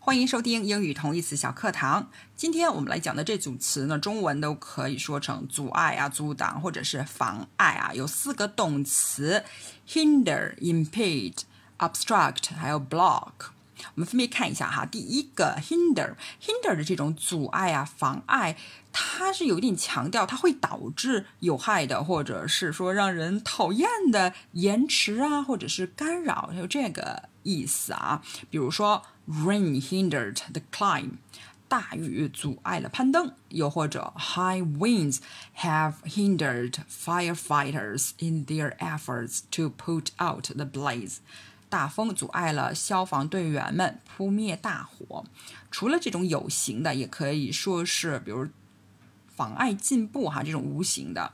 欢迎收听英语同义词小课堂。今天我们来讲的这组词呢，中文都可以说成阻碍啊、阻挡或者是妨碍啊。有四个动词：hinder、impede、obstruct，还有 block。我们分别看一下哈。第一个 hinder，hinder 的这种阻碍啊、妨碍，它是有一点强调，它会导致有害的，或者是说让人讨厌的延迟啊，或者是干扰，有这个意思啊。比如说。Rain hindered the climb，大雨阻碍了攀登。又或者，High winds have hindered firefighters in their efforts to put out the blaze，大风阻碍了消防队员们扑灭大火。除了这种有形的，也可以说是，比如妨碍进步哈，这种无形的。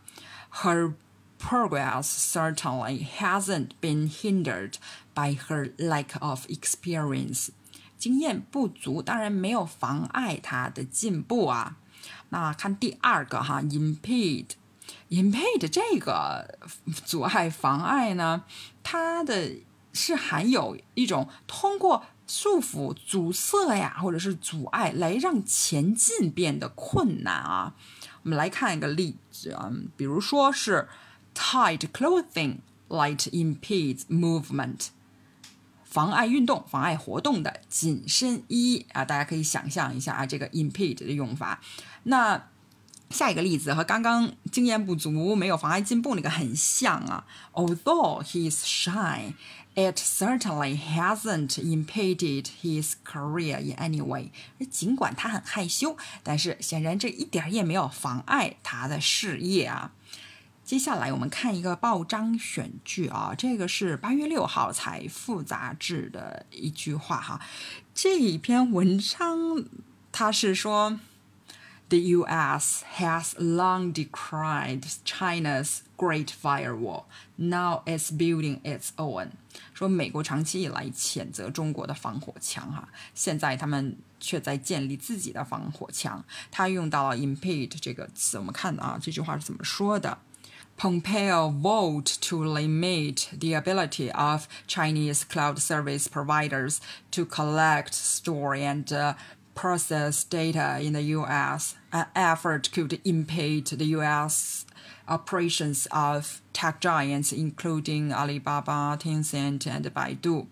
Her progress certainly hasn't been hindered by her lack of experience. 经验不足，当然没有妨碍他的进步啊。那看第二个哈，impede，impede 这个阻碍、妨碍呢，它的是含有一种通过束缚、阻塞呀，或者是阻碍来让前进变得困难啊。我们来看一个例子啊，比如说是 tight clothing light impedes movement。妨碍运动、妨碍活动的紧身衣啊，大家可以想象一下啊，这个 impede 的用法。那下一个例子和刚刚经验不足、没有妨碍进步那个很像啊。Although he is shy, it certainly hasn't impeded his career in any way。尽管他很害羞，但是显然这一点也没有妨碍他的事业啊。接下来我们看一个报章选句啊，这个是八月六号《财富》杂志的一句话哈。这一篇文章它是说，The U.S. has long decried China's Great Firewall, now it's building its own。说美国长期以来谴责中国的防火墙哈，现在他们却在建立自己的防火墙。他用到了 impede 这个词，我们看啊，这句话是怎么说的？Pompeo vowed to limit the ability of Chinese cloud service providers to collect, store, and uh, process data in the U.S. An effort could impede the U.S. operations of tech giants, including Alibaba, Tencent, and Baidu.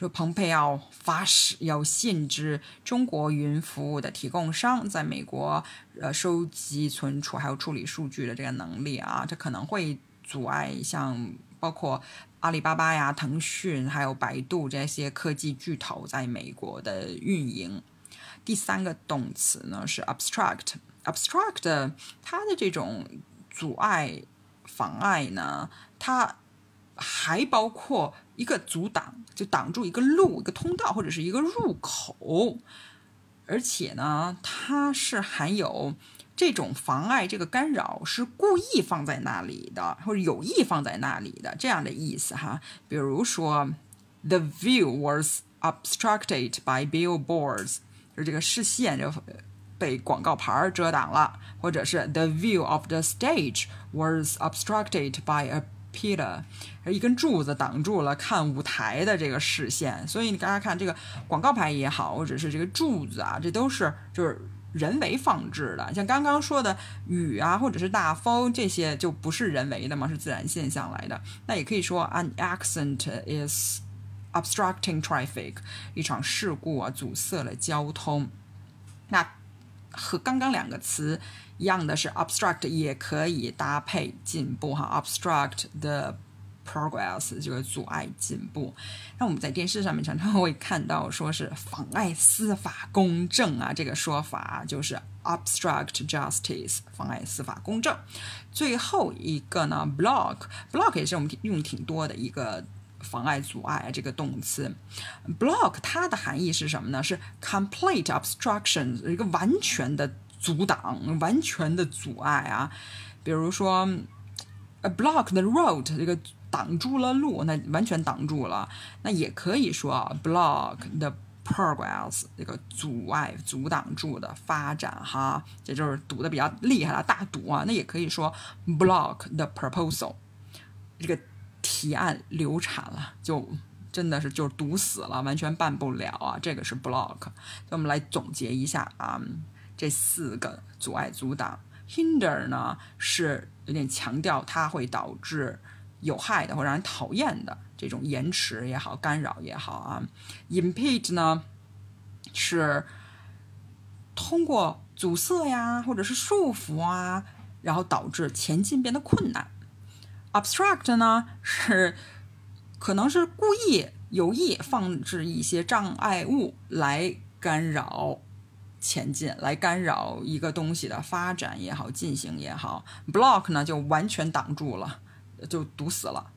说蓬佩奥发誓要限制中国云服务的提供商在美国呃收集、存储还有处理数据的这个能力啊，这可能会阻碍像包括阿里巴巴呀、腾讯还有百度这些科技巨头在美国的运营。第三个动词呢是 obstruct，obstruct 它的这种阻碍、妨碍呢，它。还包括一个阻挡，就挡住一个路、一个通道或者是一个入口，而且呢，它是含有这种妨碍、这个干扰是故意放在那里的，或者有意放在那里的这样的意思哈。比如说，the view was obstructed by billboards，就是这个视线就被广告牌遮挡了，或者是 the view of the stage was obstructed by a pillar，一根柱子挡住了看舞台的这个视线，所以你大家看这个广告牌也好，或者是这个柱子啊，这都是就是人为放置的。像刚刚说的雨啊，或者是大风这些就不是人为的嘛，是自然现象来的。那也可以说，an accident is obstructing traffic，一场事故啊阻塞了交通。那和刚刚两个词一样的是，obstruct 也可以搭配进步哈，obstruct the progress 就是阻碍进步。那我们在电视上面常常会看到说是妨碍司法公正啊，这个说法就是 obstruct justice，妨碍司法公正。最后一个呢，block，block 也是我们用挺多的一个。妨碍、阻碍这个动词，block 它的含义是什么呢？是 complete obstruction，一个完全的阻挡、完全的阻碍啊。比如说，a block the road，这个挡住了路，那完全挡住了。那也可以说 block the progress，这个阻碍、阻挡住的发展哈，这就是堵的比较厉害了，大堵啊。那也可以说 block the proposal，这个。提案流产了，就真的是就堵死了，完全办不了啊！这个是 block。那我们来总结一下啊，这四个阻碍、阻挡。hinder 呢是有点强调它会导致有害的或让人讨厌的这种延迟也好、干扰也好啊。impede 呢是通过阻塞呀，或者是束缚啊，然后导致前进变得困难。Abstract 呢是。可能是故意有意放置一些障碍物来干扰前进，来干扰一个东西的发展也好，进行也好。block 呢就完全挡住了，就堵死了。